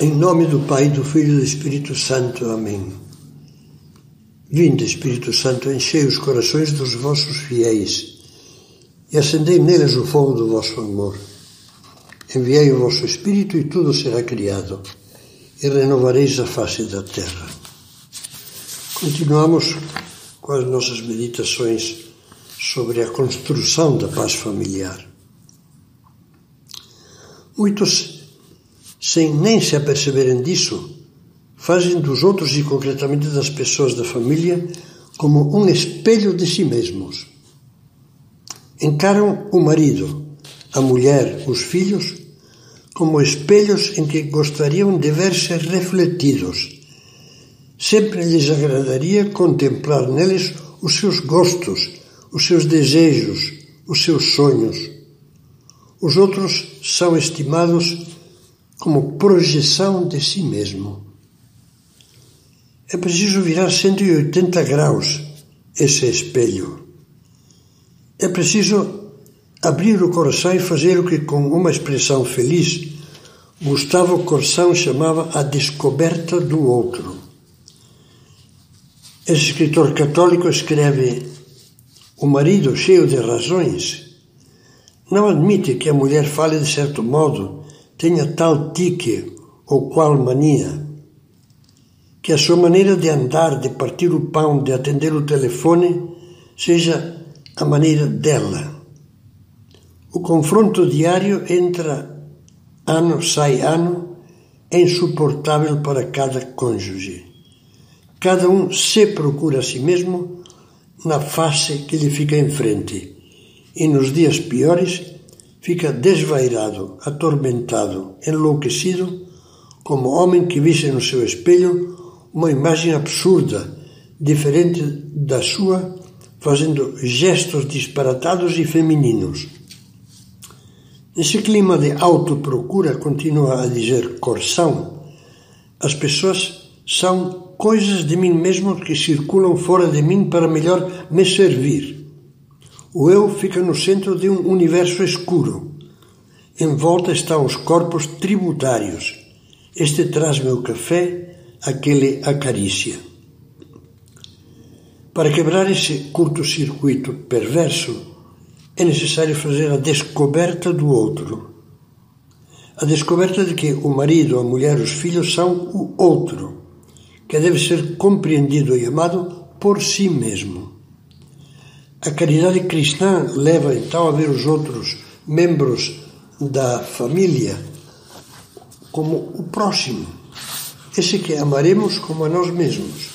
Em nome do Pai, do Filho e do Espírito Santo. Amém. Vinde, Espírito Santo, enchei os corações dos vossos fiéis e acendei neles o fogo do vosso amor. Enviei o vosso Espírito e tudo será criado e renovareis a face da terra. Continuamos com as nossas meditações sobre a construção da paz familiar. Muitos sem nem se aperceberem disso, fazem dos outros e concretamente das pessoas da família como um espelho de si mesmos. Encaram o marido, a mulher, os filhos como espelhos em que gostariam de ver-se refletidos. Sempre lhes agradaria contemplar neles os seus gostos, os seus desejos, os seus sonhos. Os outros são estimados como projeção de si mesmo. É preciso virar 180 graus esse espelho. É preciso abrir o coração e fazer o que, com uma expressão feliz, Gustavo Corsão chamava a descoberta do outro. Esse escritor católico escreve: O marido, cheio de razões, não admite que a mulher fale de certo modo tenha tal tique ou qual mania, que a sua maneira de andar, de partir o pão, de atender o telefone, seja a maneira dela. O confronto diário entra ano sai ano é insuportável para cada cônjuge. Cada um se procura a si mesmo na face que lhe fica em frente, e nos dias piores fica desvairado, atormentado, enlouquecido, como homem que visse no seu espelho uma imagem absurda, diferente da sua, fazendo gestos disparatados e femininos. Nesse clima de autoprocura, continua a dizer Corsão, as pessoas são coisas de mim mesmo que circulam fora de mim para melhor me servir. O eu fica no centro de um universo escuro. Em volta estão os corpos tributários. Este traz-me o café, aquele acaricia. Para quebrar esse curto-circuito perverso, é necessário fazer a descoberta do outro. A descoberta de que o marido, a mulher, os filhos são o outro, que deve ser compreendido e amado por si mesmo. A caridade cristã leva então a ver os outros membros da família como o próximo, esse que amaremos como a nós mesmos.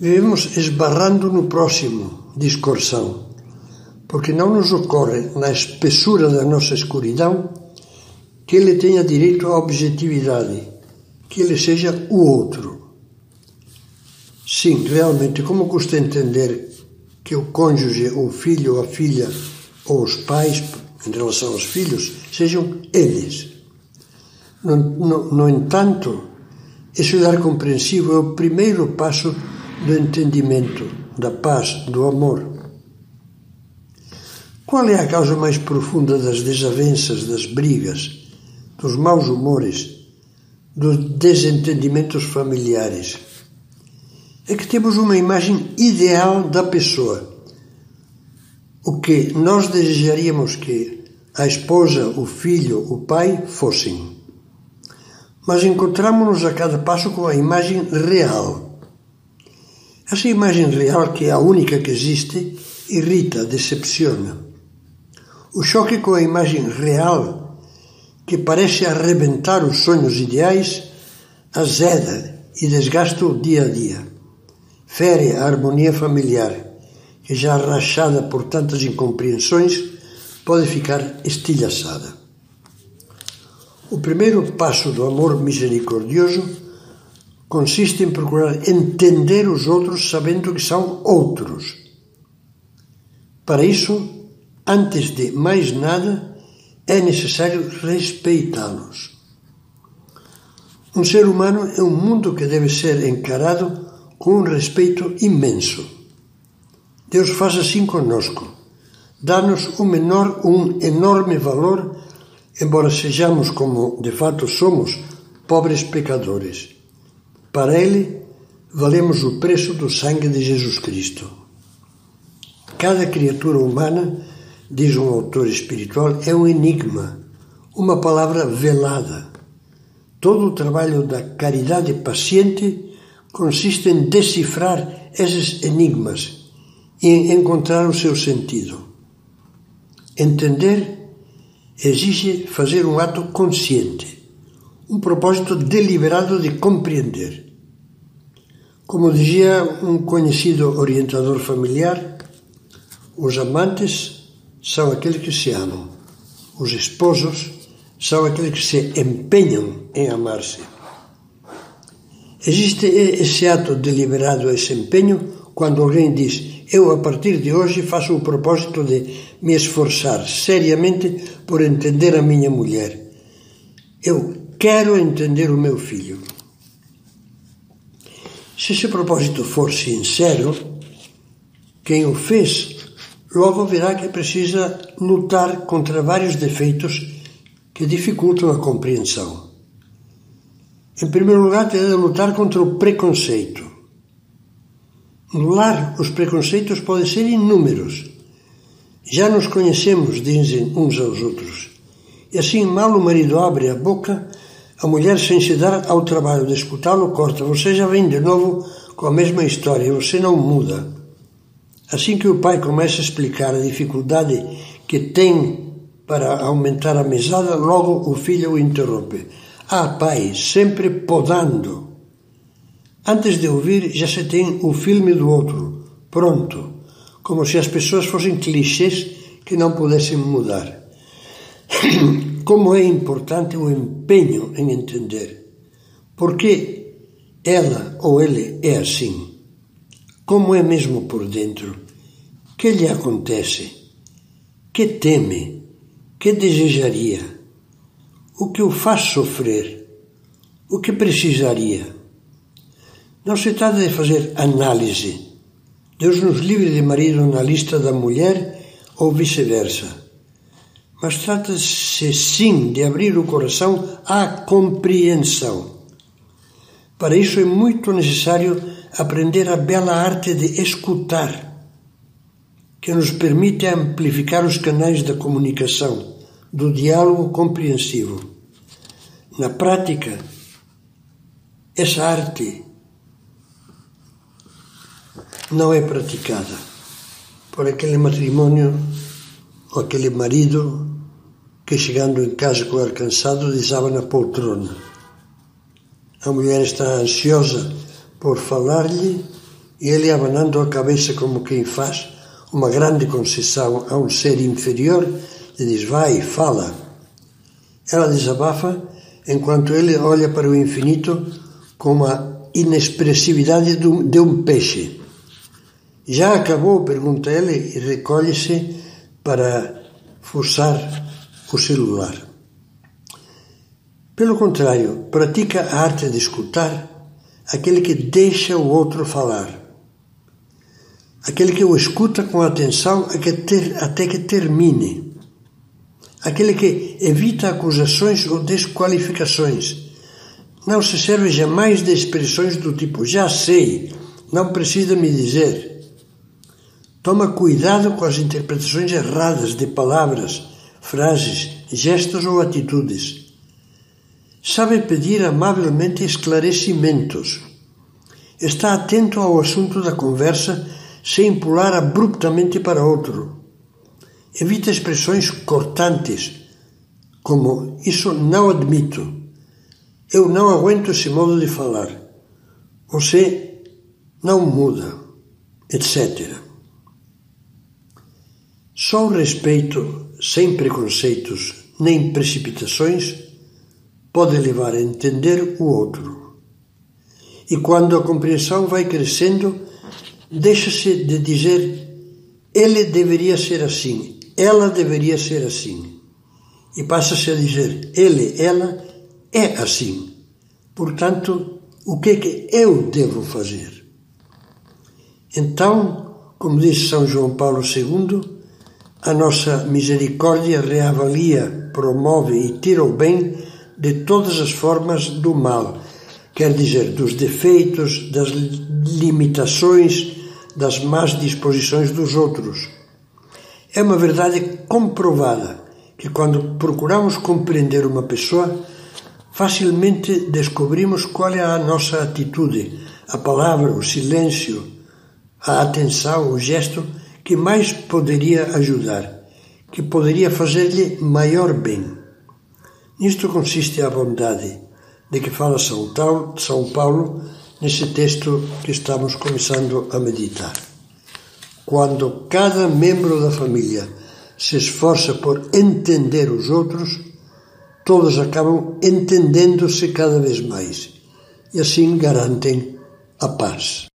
Vivemos esbarrando no próximo, diz Corsão, porque não nos ocorre, na espessura da nossa escuridão, que ele tenha direito à objetividade, que ele seja o outro. Sim, realmente, como custa entender que o cônjuge, o filho, a filha, ou os pais, em relação aos filhos, sejam eles. No, no, no entanto, compreensivo é o primeiro passo do entendimento, da paz, do amor. Qual é a causa mais profunda das desavenças, das brigas, dos maus humores, dos desentendimentos familiares? É que temos uma imagem ideal da pessoa. O que nós desejaríamos que a esposa, o filho, o pai fossem. Mas encontramos-nos a cada passo com a imagem real. Essa imagem real, que é a única que existe, irrita, decepciona. O choque com a imagem real, que parece arrebentar os sonhos ideais, azeda e desgasta o dia a dia fere a harmonia familiar, que já rachada por tantas incompreensões, pode ficar estilhaçada. O primeiro passo do amor misericordioso consiste em procurar entender os outros sabendo que são outros. Para isso, antes de mais nada, é necessário respeitá-los. Um ser humano é um mundo que deve ser encarado com um respeito imenso. Deus faz assim conosco. Dá-nos um, menor, um enorme valor, embora sejamos como de fato somos, pobres pecadores. Para Ele, valemos o preço do sangue de Jesus Cristo. Cada criatura humana, diz um autor espiritual, é um enigma, uma palavra velada. Todo o trabalho da caridade paciente consiste em decifrar esses enigmas e em encontrar o seu sentido. Entender exige fazer um ato consciente, um propósito deliberado de compreender. Como dizia um conhecido orientador familiar, os amantes são aqueles que se amam, os esposos são aqueles que se empenham em amar-se. Existe esse ato deliberado, esse empenho, quando alguém diz: Eu, a partir de hoje, faço o propósito de me esforçar seriamente por entender a minha mulher. Eu quero entender o meu filho. Se esse propósito for sincero, quem o fez logo verá que precisa lutar contra vários defeitos que dificultam a compreensão. Em primeiro lugar, terá de lutar contra o preconceito. No lar, os preconceitos podem ser inúmeros. Já nos conhecemos, dizem uns aos outros. E assim, mal o marido abre a boca, a mulher, sem se dar ao trabalho de escutá-lo, corta. Você já vem de novo com a mesma história, você não muda. Assim que o pai começa a explicar a dificuldade que tem para aumentar a mesada, logo o filho o interrompe. Ah, pai, sempre podando. Antes de ouvir, já se tem o filme do outro, pronto, como se as pessoas fossem clichês que não pudessem mudar. Como é importante o empenho em entender. Por que ela ou ele é assim, como é mesmo por dentro, que lhe acontece, que teme, que desejaria, o que o faz sofrer, o que precisaria. Não se trata de fazer análise. Deus nos livre de marido na lista da mulher ou vice-versa. Mas trata-se sim de abrir o coração à compreensão. Para isso é muito necessário aprender a bela arte de escutar, que nos permite amplificar os canais da comunicação, do diálogo compreensivo. Na prática, essa arte não é praticada por aquele matrimônio ou aquele marido que chegando em casa com o ar cansado desaba na poltrona. A mulher está ansiosa por falar-lhe e ele abanando a cabeça como quem faz uma grande concessão a um ser inferior lhe diz vai, fala. Ela desabafa enquanto ele olha para o infinito com a inexpressividade de um peixe. Já acabou? pergunta ele e recolhe-se para forçar o celular. Pelo contrário, pratica a arte de escutar aquele que deixa o outro falar. Aquele que o escuta com atenção até que termine. Aquele que evita acusações ou desqualificações. Não se serve jamais de expressões do tipo já sei, não precisa me dizer. Toma cuidado com as interpretações erradas de palavras, frases, gestos ou atitudes. Sabe pedir amavelmente esclarecimentos. Está atento ao assunto da conversa sem pular abruptamente para outro. Evita expressões cortantes, como isso não admito, eu não aguento esse modo de falar, você não muda, etc. Só o respeito, sem preconceitos nem precipitações, pode levar a entender o outro. E quando a compreensão vai crescendo, deixa-se de dizer ele deveria ser assim, ela deveria ser assim. E passa-se a dizer ele, ela é assim. Portanto, o que é que eu devo fazer? Então, como disse São João Paulo II, a nossa misericórdia reavalia, promove e tira o bem de todas as formas do mal, quer dizer, dos defeitos, das limitações, das más disposições dos outros. É uma verdade comprovada que quando procuramos compreender uma pessoa, facilmente descobrimos qual é a nossa atitude, a palavra, o silêncio, a atenção, o gesto que mais poderia ajudar, que poderia fazer-lhe maior bem. Nisto consiste a bondade de que fala São Paulo nesse texto que estamos começando a meditar. Quando cada membro da família se esforça por entender os outros, todos acabam entendendo-se cada vez mais e assim garantem a paz.